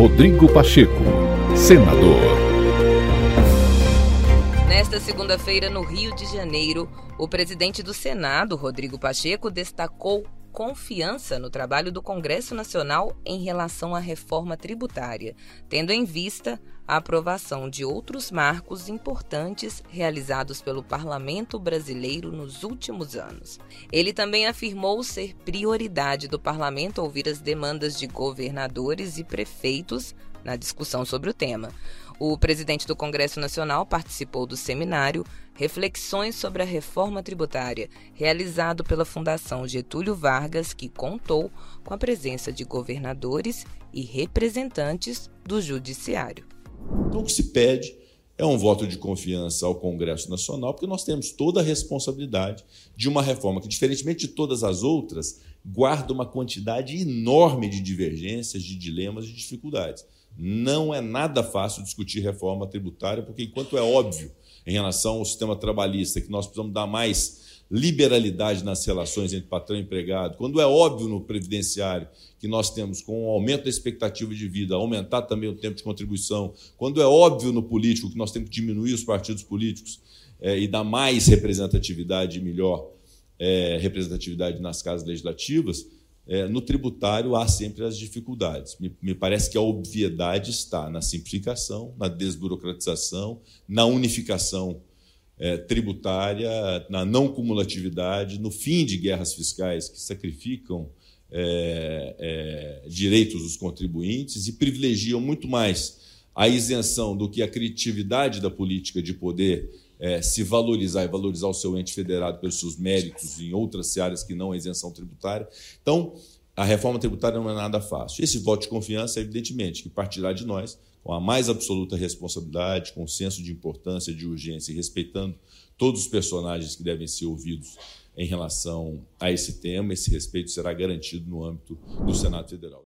Rodrigo Pacheco, senador. Nesta segunda-feira, no Rio de Janeiro, o presidente do Senado, Rodrigo Pacheco, destacou confiança no trabalho do Congresso Nacional em relação à reforma tributária, tendo em vista a aprovação de outros marcos importantes realizados pelo parlamento brasileiro nos últimos anos. Ele também afirmou ser prioridade do parlamento ouvir as demandas de governadores e prefeitos na discussão sobre o tema. O presidente do Congresso Nacional participou do seminário Reflexões sobre a Reforma Tributária, realizado pela Fundação Getúlio Vargas, que contou com a presença de governadores e representantes do Judiciário. Então, o que se pede é um voto de confiança ao Congresso Nacional, porque nós temos toda a responsabilidade de uma reforma que, diferentemente de todas as outras, guarda uma quantidade enorme de divergências, de dilemas e dificuldades. Não é nada fácil discutir reforma tributária, porque enquanto é óbvio em relação ao sistema trabalhista que nós precisamos dar mais liberalidade nas relações entre patrão e empregado, quando é óbvio no previdenciário que nós temos com o aumento da expectativa de vida, aumentar também o tempo de contribuição, quando é óbvio no político que nós temos que diminuir os partidos políticos é, e dar mais representatividade e melhor é, representatividade nas casas legislativas, é, no tributário há sempre as dificuldades. Me, me, parece que a obviedade está na simplificação, na desburocratização, na unificação é, tributária, na não cumulatividade, no fim de guerras fiscais que sacrificam é, é direitos dos contribuintes e privilegiam muito mais a isenção do que a criatividade da política de poder é, se valorizar e valorizar o seu ente federado pelos seus méritos em outras áreas que não a isenção tributária. Então, a reforma tributária não é nada fácil. Esse voto de confiança, evidentemente, que partirá de nós, com a mais absoluta responsabilidade, com senso de importância, de urgência e respeitando todos os personagens que devem ser ouvidos em relação a esse tema. Esse respeito será garantido no âmbito do Senado Federal.